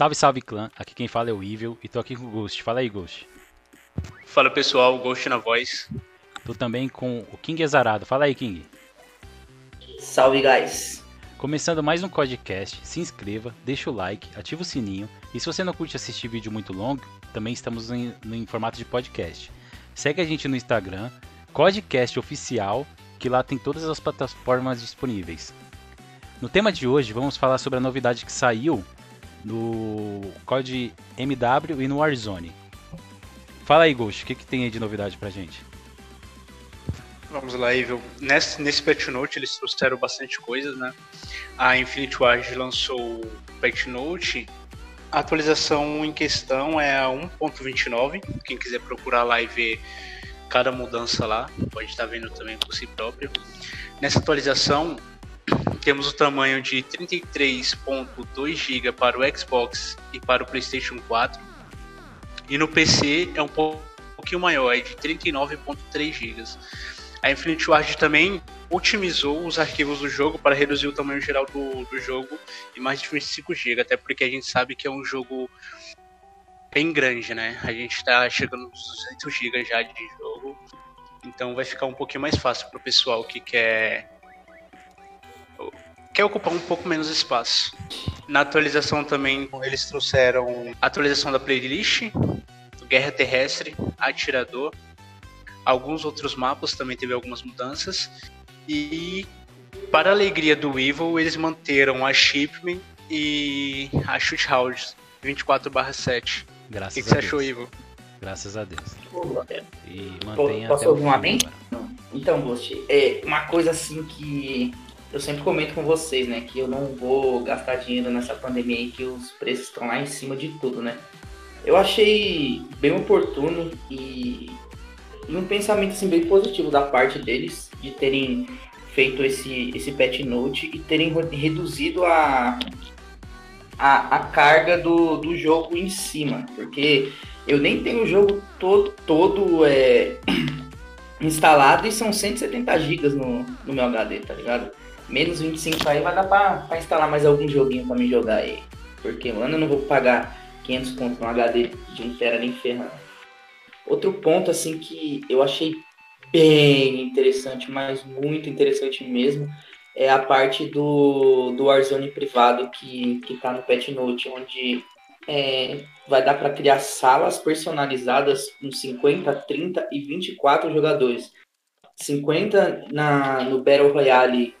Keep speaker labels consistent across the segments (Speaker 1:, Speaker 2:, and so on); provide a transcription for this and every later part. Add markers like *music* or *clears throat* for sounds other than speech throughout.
Speaker 1: Salve, salve clã, aqui quem fala é o Evil e tô aqui com o Ghost. Fala aí, Ghost.
Speaker 2: Fala pessoal, Ghost na voz.
Speaker 1: Tô também com o King Exarado. Fala aí, King.
Speaker 3: Salve, guys.
Speaker 1: Começando mais um podcast, se inscreva, deixa o like, ativa o sininho e se você não curte assistir vídeo muito longo, também estamos em, em formato de podcast. Segue a gente no Instagram, Codecast Oficial, que lá tem todas as plataformas disponíveis. No tema de hoje, vamos falar sobre a novidade que saiu no COD MW e no Warzone. Fala aí, Ghost, o que, que tem aí de novidade pra gente?
Speaker 2: Vamos lá, Evil. Nesse, nesse patch note eles trouxeram bastante coisas, né? A Infinity Ward lançou o patch note. A atualização em questão é a 1.29. Quem quiser procurar lá e ver cada mudança lá, pode estar vendo também por si próprio. Nessa atualização, temos o tamanho de 33.2 GB para o Xbox e para o PlayStation 4. E no PC é um pouquinho maior, é de 39.3 GB. A Infinity Ward também otimizou os arquivos do jogo para reduzir o tamanho geral do, do jogo em mais de 25 GB, até porque a gente sabe que é um jogo bem grande, né? A gente está chegando nos 200 GB já de jogo, então vai ficar um pouquinho mais fácil para o pessoal que quer quer ocupar um pouco menos espaço. Na atualização também eles trouxeram a atualização da playlist, Guerra Terrestre, Atirador, alguns outros mapas também teve algumas mudanças e para a alegria do Evil eles manteram a Shipment e a Shoot House 24/7.
Speaker 1: Graças
Speaker 2: o que, que
Speaker 1: a
Speaker 2: você
Speaker 1: Deus.
Speaker 2: achou, Evil?
Speaker 1: Graças a Deus. E mantenha
Speaker 3: Posso
Speaker 1: até o
Speaker 3: um amém?
Speaker 1: agora.
Speaker 3: Então, Ghost, é uma coisa assim que eu sempre comento com vocês, né? Que eu não vou gastar dinheiro nessa pandemia aí, que os preços estão lá em cima de tudo, né? Eu achei bem oportuno e, e um pensamento assim, bem positivo da parte deles de terem feito esse, esse patch note e terem re- reduzido a, a, a carga do, do jogo em cima. Porque eu nem tenho o jogo todo, todo é, *clears throat* instalado e são 170 GB no, no meu HD, tá ligado? Menos 25 aí vai dar pra, pra instalar mais algum joguinho pra me jogar aí. Porque, mano, eu não vou pagar 500 conto no HD de 1 tera nem ferrando. Outro ponto, assim, que eu achei bem interessante, mas muito interessante mesmo, é a parte do, do Warzone privado que, que tá no Patch Note, onde é, vai dar para criar salas personalizadas com 50, 30 e 24 jogadores. 50 na, no Battle Royale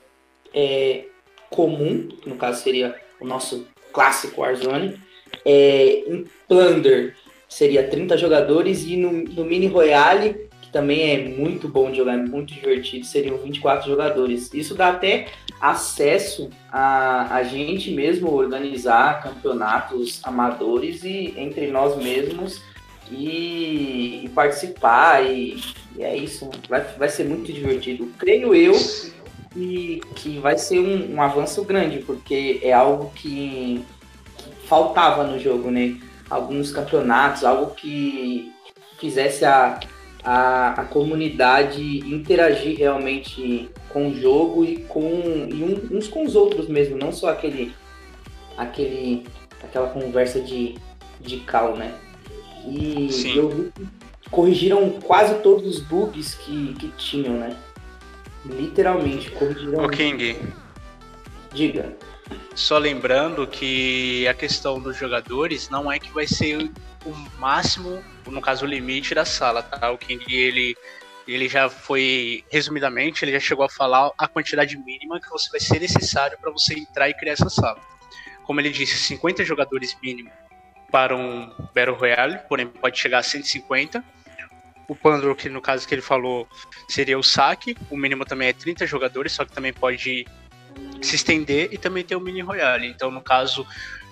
Speaker 3: é, comum, que no caso seria o nosso clássico Warzone. É, em Plunder seria 30 jogadores e no, no Mini Royale, que também é muito bom de jogar, é muito divertido, seriam 24 jogadores. Isso dá até acesso a, a gente mesmo organizar campeonatos amadores e entre nós mesmos e, e participar e, e é isso, vai, vai ser muito divertido. Creio eu que, que vai ser um, um avanço grande, porque é algo que, que faltava no jogo, né? Alguns campeonatos, algo que fizesse a, a, a comunidade interagir realmente com o jogo e com e um- uns com os outros mesmo, não só aquele aquele aquela conversa de de cal, né? E
Speaker 2: Sim.
Speaker 3: eu vi que corrigiram quase todos os bugs que, que tinham, né? Literalmente corrigiram.
Speaker 2: Ô King,
Speaker 3: Diga.
Speaker 2: só lembrando que a questão dos jogadores não é que vai ser o máximo, no caso o limite da sala, tá? O King ele ele já foi resumidamente, ele já chegou a falar a quantidade mínima que você vai ser necessário para você entrar e criar essa sala. Como ele disse, 50 jogadores mínimo para um Battle Royale, porém pode chegar a 150. O Pandro, que no caso que ele falou, seria o saque. O mínimo também é 30 jogadores, só que também pode se estender e também ter o mini royale. Então, no caso,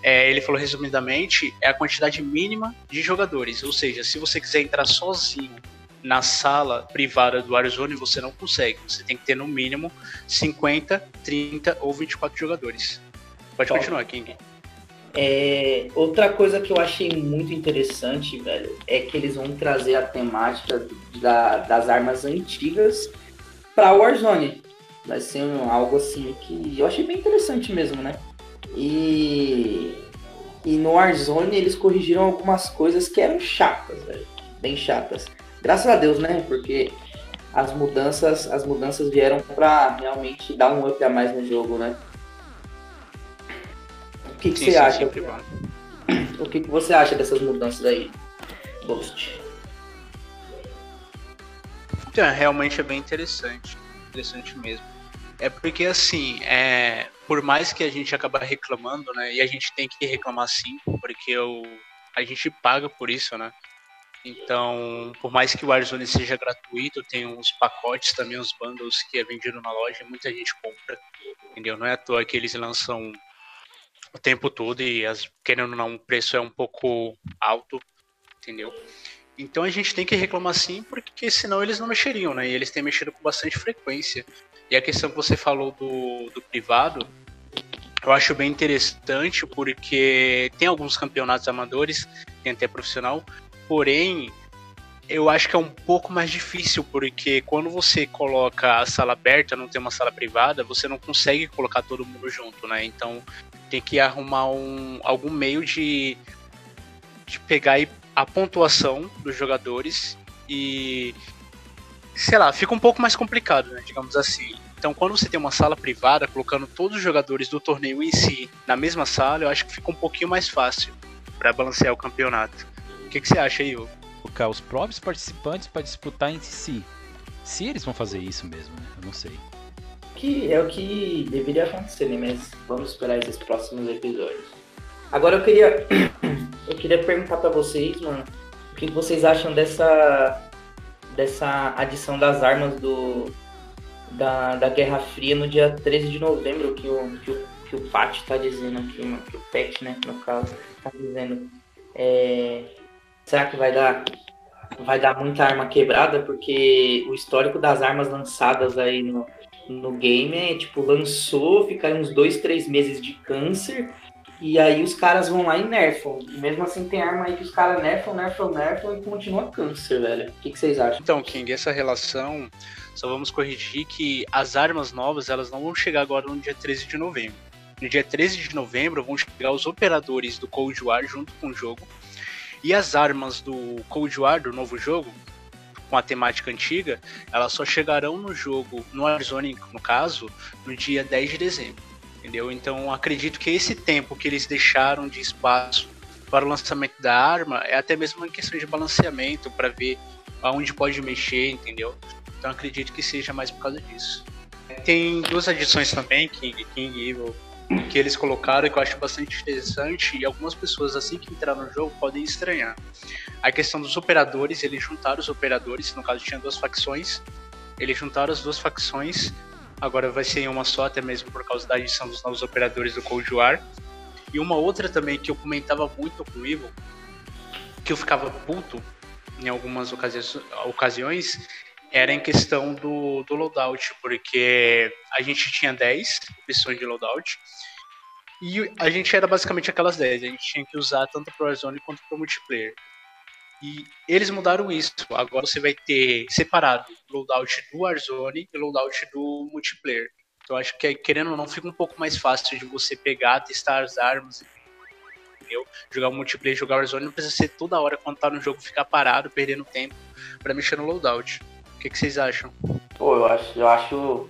Speaker 2: é, ele falou resumidamente, é a quantidade mínima de jogadores. Ou seja, se você quiser entrar sozinho na sala privada do Warzone, você não consegue. Você tem que ter no mínimo 50, 30 ou 24 jogadores. Pode
Speaker 3: Top.
Speaker 2: continuar, King.
Speaker 3: É, outra coisa que eu achei muito interessante, velho, é que eles vão trazer a temática da- das armas antigas pra Warzone. Vai ser um- algo assim que eu achei bem interessante mesmo, né? E, E no Warzone eles corrigiram algumas coisas que eram chatas, velho. Bem chatas. Graças a Deus, né? Porque as mudanças, as mudanças vieram para realmente dar um up a mais no jogo, né? O que, que sim, você sim, acha? O que, que você acha dessas mudanças aí, Ghost?
Speaker 2: Então, realmente é bem interessante. Interessante mesmo. É porque assim, é, por mais que a gente acabe reclamando, né? E a gente tem que reclamar sim, porque o, a gente paga por isso, né? Então, por mais que o Warzone seja gratuito, tem uns pacotes também, uns bundles que é vendido na loja, muita gente compra, entendeu? Não é à toa que eles lançam o tempo todo e, as, querendo ou não, o preço é um pouco alto, entendeu? Então a gente tem que reclamar sim, porque senão eles não mexeriam, né? E eles têm mexido com bastante frequência. E a questão que você falou do, do privado, eu acho bem interessante, porque tem alguns campeonatos amadores, tem até profissional, porém eu acho que é um pouco mais difícil, porque quando você coloca a sala aberta, não tem uma sala privada, você não consegue colocar todo mundo junto, né? Então tem que arrumar um, algum meio de, de pegar a pontuação dos jogadores e sei lá, fica um pouco mais complicado, né, digamos assim. Então, quando você tem uma sala privada, colocando todos os jogadores do torneio em si na mesma sala, eu acho que fica um pouquinho mais fácil para balancear o campeonato. O que, que você acha aí?
Speaker 1: Colocar os próprios participantes para disputar entre si. Se eles vão fazer isso mesmo, né? Eu não sei.
Speaker 3: Que é o que deveria acontecer, né? Mas vamos esperar esses próximos episódios. Agora eu queria *clears throat* eu queria perguntar para vocês, mano, o que vocês acham dessa dessa adição das armas do da, da Guerra Fria no dia 13 de novembro, que o, que o, que o Pat tá dizendo aqui, que o Pet, né, no caso, tá dizendo. É, será que vai dar vai dar muita arma quebrada? Porque o histórico das armas lançadas aí no, no game é tipo, lançou, fica uns dois, três meses de câncer, e aí os caras vão lá e nerfam. E mesmo assim tem arma aí que os caras nerfam, nerfam, nerfam e continua câncer, velho. O que, que vocês acham?
Speaker 2: Então, King, essa relação, só vamos corrigir que as armas novas, elas não vão chegar agora no dia 13 de novembro. No dia 13 de novembro vão chegar os operadores do Cold War junto com o jogo. E as armas do Cold War, do novo jogo, com a temática antiga, elas só chegarão no jogo, no Warzone no caso, no dia 10 de dezembro entendeu? Então acredito que esse tempo que eles deixaram de espaço para o lançamento da arma é até mesmo uma questão de balanceamento para ver aonde pode mexer, entendeu? Então acredito que seja mais por causa disso. Tem duas adições também, King, King Evil, que eles colocaram que eu acho bastante interessante e algumas pessoas assim que entraram no jogo podem estranhar. A questão dos operadores, eles juntaram os operadores, no caso tinha duas facções, eles juntaram as duas facções agora vai ser em uma só, até mesmo por causa da adição dos novos operadores do Cold War. E uma outra também que eu comentava muito com o Ivo, que eu ficava puto em algumas ocasiões, era em questão do, do loadout, porque a gente tinha 10 opções de loadout, e a gente era basicamente aquelas 10, a gente tinha que usar tanto pro Warzone quanto pro multiplayer. E eles mudaram isso. Agora você vai ter separado loadout do Warzone e loadout do multiplayer. Então acho que querendo ou não fica um pouco mais fácil de você pegar, testar as armas, entendeu? Jogar o multiplayer, jogar o Warzone não precisa ser toda hora quando tá no jogo ficar parado, perdendo tempo para mexer no loadout. O que, que, vocês acham?
Speaker 3: Pô, eu acho, eu acho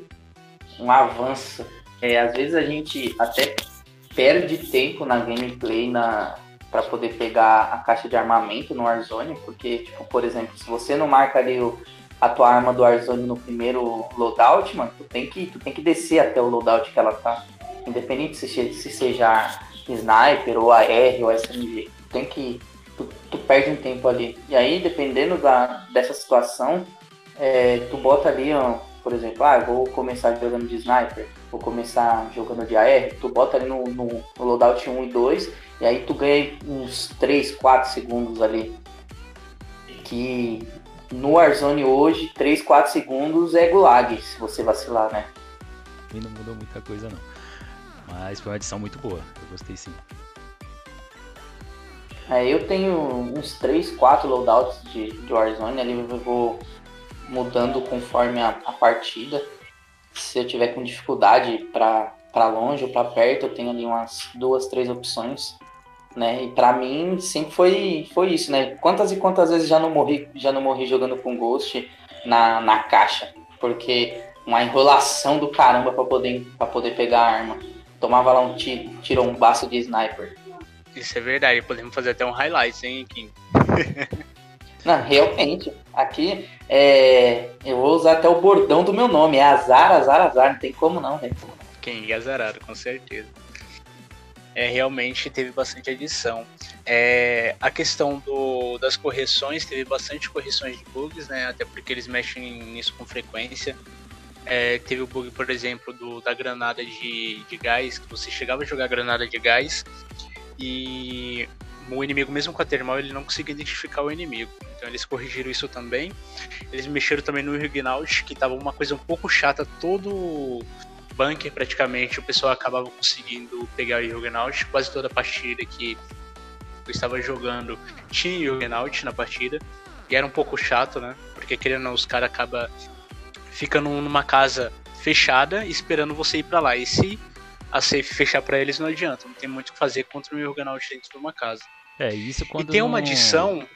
Speaker 3: um avanço. É, às vezes a gente até perde tempo na gameplay, na, para poder pegar a caixa de armamento no Warzone, porque, tipo, por exemplo, se você não marca ali o, a tua arma do Warzone no primeiro loadout, mano, tu tem que, tu tem que descer até o loadout que ela tá. Independente se, se seja sniper ou AR ou SMG. Tu tem que. Tu, tu, perde um tempo ali. E aí, dependendo da, dessa situação, é, tu bota ali, ó, por exemplo, ah, vou começar jogando de sniper, vou começar jogando de AR, tu bota ali no, no, no loadout 1 e 2 e aí tu ganha uns 3, 4 segundos ali. Que no Warzone hoje, 3, 4 segundos é gulag, se você vacilar, né?
Speaker 1: E não mudou muita coisa não. Mas foi uma edição muito boa, eu gostei sim.
Speaker 3: É, eu tenho uns 3, 4 loadouts de, de Warzone, ali eu vou mudando conforme a, a partida. Se eu tiver com dificuldade para longe ou para perto, eu tenho ali umas duas, três opções né? E para mim sempre foi, foi isso, né? Quantas e quantas vezes já não morri, já não morri jogando com Ghost na, na caixa, porque uma enrolação do caramba para poder para poder pegar a arma. Tomava lá um tiro, tirou um baço de sniper.
Speaker 2: Isso é verdade, podemos fazer até um highlight, hein, Kim? *laughs*
Speaker 3: Não, realmente. Aqui é, eu vou usar até o bordão do meu nome. É azar, azar, azar. Não tem como não, velho.
Speaker 2: Quem é azarado, com certeza é, realmente teve bastante adição. É, a questão do, das correções, teve bastante correções de bugs, né? Até porque eles mexem nisso com frequência. É, teve o bug, por exemplo, do, da granada de, de gás, que você chegava a jogar granada de gás e o inimigo, mesmo com a termal, ele não conseguia identificar o inimigo. Então eles corrigiram isso também. Eles mexeram também no Hugnaut, que estava uma coisa um pouco chata todo bunker praticamente, o pessoal acabava conseguindo pegar o Juggernaut. Quase toda a partida que eu estava jogando tinha Juggernaut na partida. E era um pouco chato, né? Porque querendo ou não, os caras acabam ficando numa casa fechada esperando você ir para lá. E se a safe fechar para eles, não adianta. Não tem muito o que fazer contra um Juggernaut dentro de uma casa.
Speaker 1: É, isso quando.
Speaker 2: E tem uma adição.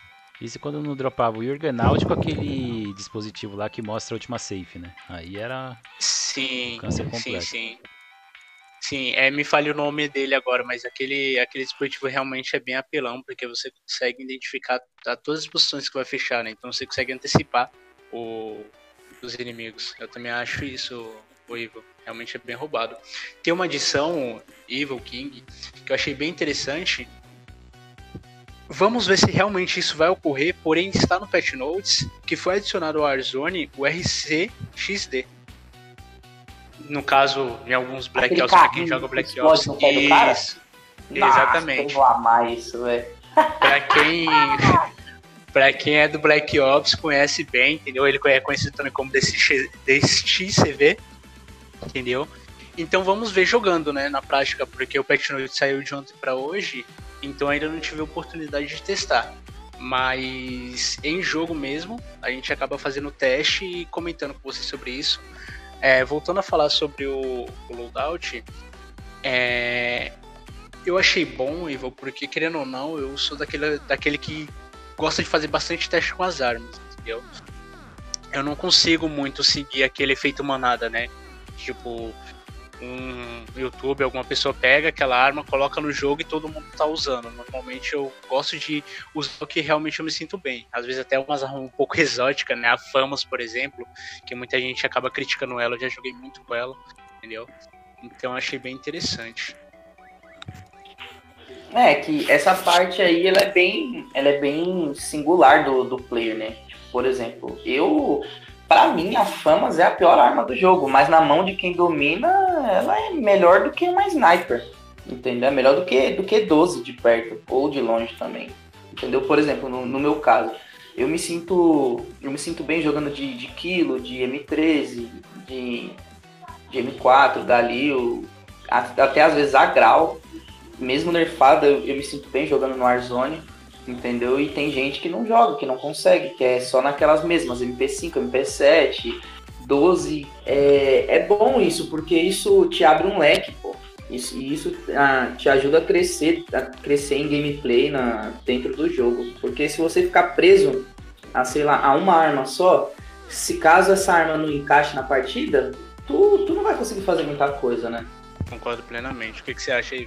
Speaker 1: Isso quando não dropava o Jurgenaut com aquele dispositivo lá que mostra a última safe, né? Aí era.
Speaker 2: Sim, câncer completo. sim, sim. Sim, é, me falha o nome dele agora, mas aquele, aquele dispositivo realmente é bem apelão, porque você consegue identificar a todas as posições que vai fechar, né? Então você consegue antecipar o, os inimigos. Eu também acho isso, o Evil. Realmente é bem roubado. Tem uma adição, Evil King, que eu achei bem interessante, Vamos ver se realmente isso vai ocorrer, porém está no patch notes que foi adicionado ao Warzone o RCXD. No caso, em alguns Black Ops, pra quem joga Black Ops.
Speaker 3: Isso. Exatamente. Nossa, eu vou amar isso, velho.
Speaker 2: Pra quem. *laughs* pra quem é do Black Ops, conhece bem, entendeu? Ele é conhecido também como DXCV, entendeu? Então vamos ver jogando, né, na prática, porque o patch note saiu de ontem para hoje então ainda não tive a oportunidade de testar. Mas em jogo mesmo, a gente acaba fazendo teste e comentando com vocês sobre isso. É, voltando a falar sobre o, o loadout, é, eu achei bom, Ivo, porque querendo ou não, eu sou daquele, daquele que gosta de fazer bastante teste com as armas, entendeu? Eu não consigo muito seguir aquele efeito manada, né? Tipo, um YouTube, alguma pessoa pega aquela arma, coloca no jogo e todo mundo tá usando. Normalmente eu gosto de usar o que realmente eu me sinto bem. Às vezes até umas armas um pouco *laughs* exóticas, né? A Famos, por exemplo, que muita gente acaba criticando ela, eu já joguei muito com ela, entendeu? Então achei bem interessante.
Speaker 3: É, que essa parte aí ela é bem, ela é bem singular do, do player, né? Por exemplo, eu para mim, a Famas é a pior arma do jogo, mas na mão de quem domina, ela é melhor do que uma sniper. Entendeu? É melhor do que, do que 12 de perto ou de longe também. Entendeu? Por exemplo, no, no meu caso, eu me sinto. Eu me sinto bem jogando de, de Kilo, de M13, de, de M4, Galil, até às vezes a Grau. Mesmo nerfada, eu, eu me sinto bem jogando no Warzone entendeu? E tem gente que não joga, que não consegue, que é só naquelas mesmas, MP5, MP7, 12. É, é bom isso, porque isso te abre um leque, pô. Isso, isso ah, te ajuda a crescer, a crescer em gameplay na, dentro do jogo. Porque se você ficar preso a, sei lá, a uma arma só, se caso essa arma não encaixe na partida, tu, tu não vai conseguir fazer muita coisa, né?
Speaker 2: Concordo plenamente. O que, que você acha aí?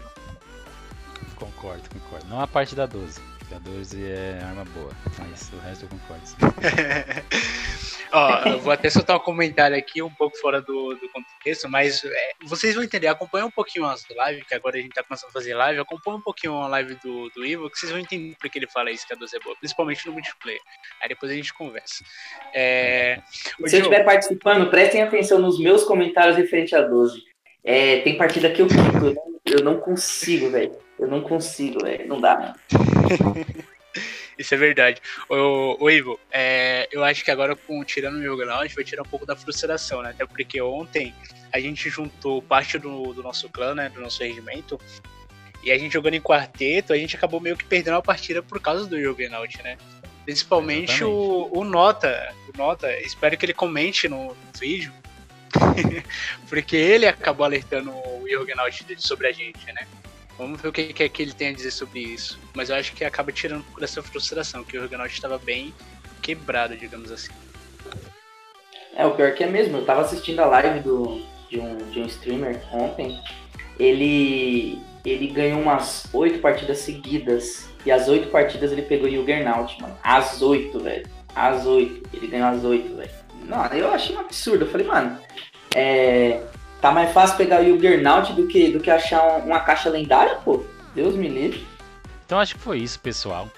Speaker 1: Concordo, concordo. Não a parte da 12. A 12 é arma boa, mas o resto eu concordo. *laughs*
Speaker 2: Ó, eu vou até soltar um comentário aqui, um pouco fora do, do contexto, mas é, vocês vão entender. Acompanha um pouquinho as lives, que agora a gente tá começando a fazer live. Acompanha um pouquinho a live do, do Ivo, que vocês vão entender porque ele fala isso que a 12 é boa, principalmente no multiplayer. Aí depois a gente conversa. É,
Speaker 3: Se eu estiver participando, prestem atenção nos meus comentários referente a 12. É, tem partida que eu fico, eu não, eu não consigo, velho. Eu não consigo, velho. Não dá. *laughs*
Speaker 2: Isso é verdade. O, o Ivo, é, eu acho que agora com tirando o meu grau, a gente vai tirar um pouco da frustração, né? Até porque ontem a gente juntou parte do, do nosso clã, né? Do nosso regimento. E a gente jogando em quarteto, a gente acabou meio que perdendo a partida por causa do Juggernaut, né? Principalmente o, o, Nota. O Nota, espero que ele comente no, no vídeo. *laughs* porque ele acabou alertando o Juggernaut sobre a gente, né? Vamos ver o que, é que ele tem a dizer sobre isso. Mas eu acho que acaba tirando por essa frustração, que o Juggernaut estava bem quebrado, digamos assim.
Speaker 3: É, o pior que é mesmo. Eu tava assistindo a live do, de, um, de um streamer ontem. Ele, ele ganhou umas oito partidas seguidas. E as oito partidas ele pegou o Juggernaut, mano. As oito, velho. As oito. Ele ganhou as oito, velho. Não, eu achei um absurdo. Eu falei, mano, é, tá mais fácil pegar o Juggernaut do que, do que achar uma caixa lendária, pô. Deus me livre.
Speaker 1: Então acho que foi isso, pessoal.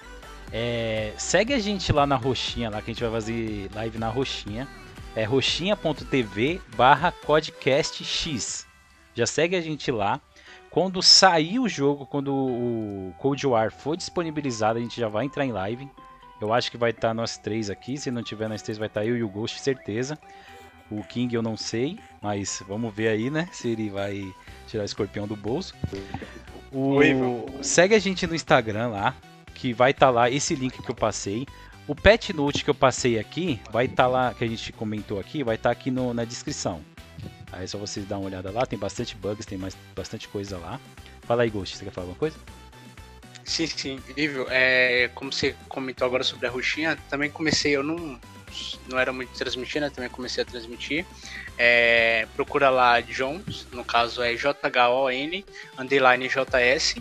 Speaker 1: É, segue a gente lá na roxinha, lá que a gente vai fazer live na roxinha. É roxinha.tv barra podcastx. Já segue a gente lá. Quando sair o jogo, quando o Cold War for disponibilizado, a gente já vai entrar em live. Eu acho que vai estar nós três aqui. Se não tiver nós três, vai estar eu e o Ghost, certeza. O King eu não sei, mas vamos ver aí, né? Se ele vai tirar o escorpião do bolso. O... Segue a gente no Instagram lá, que vai estar lá esse link que eu passei. O pet note que eu passei aqui vai estar lá, que a gente comentou aqui, vai estar aqui no, na descrição. Aí é só vocês dar uma olhada lá, tem bastante bugs, tem mais, bastante coisa lá. Fala aí, Ghost, você quer falar alguma coisa?
Speaker 2: Sim, sim, Ivo, é, como você comentou agora sobre a roxinha, também comecei, eu não, não era muito transmitir, né? Também comecei a transmitir. É, procura lá Jones, no caso é J-H-O-N, underline JS.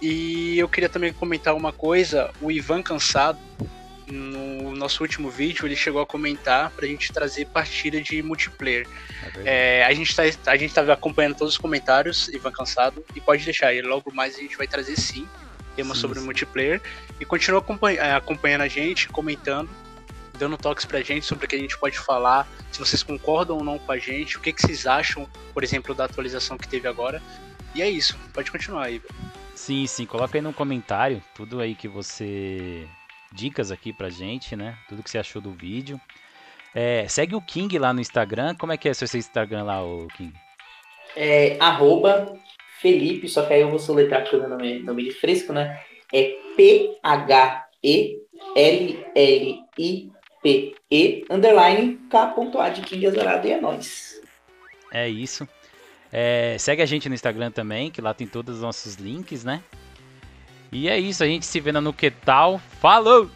Speaker 2: E eu queria também comentar uma coisa, o Ivan Cansado, no nosso último vídeo, ele chegou a comentar pra gente trazer partida de multiplayer. É, a, gente tá, a gente tá acompanhando todos os comentários, Ivan Cansado, e pode deixar, e logo mais a gente vai trazer sim temas sobre sim. multiplayer. E continua acompanha, acompanhando a gente, comentando dando toques pra gente sobre o que a gente pode falar, se vocês concordam ou não com a gente, o que, que vocês acham, por exemplo, da atualização que teve agora. E é isso, pode continuar aí.
Speaker 1: Sim, sim, coloca aí no comentário tudo aí que você. Dicas aqui pra gente, né? Tudo que você achou do vídeo. É, segue o King lá no Instagram. Como é que é seu Instagram lá, o King?
Speaker 3: É arroba Felipe, só que aí eu vou soletrar porque o nome, nome de fresco, né? É P-H-E-L-L-I P-E, underline, K.A de King Azarado e é nóis.
Speaker 1: É isso. É, segue a gente no Instagram também, que lá tem todos os nossos links, né? E é isso, a gente se vê no Que Tal. Falou!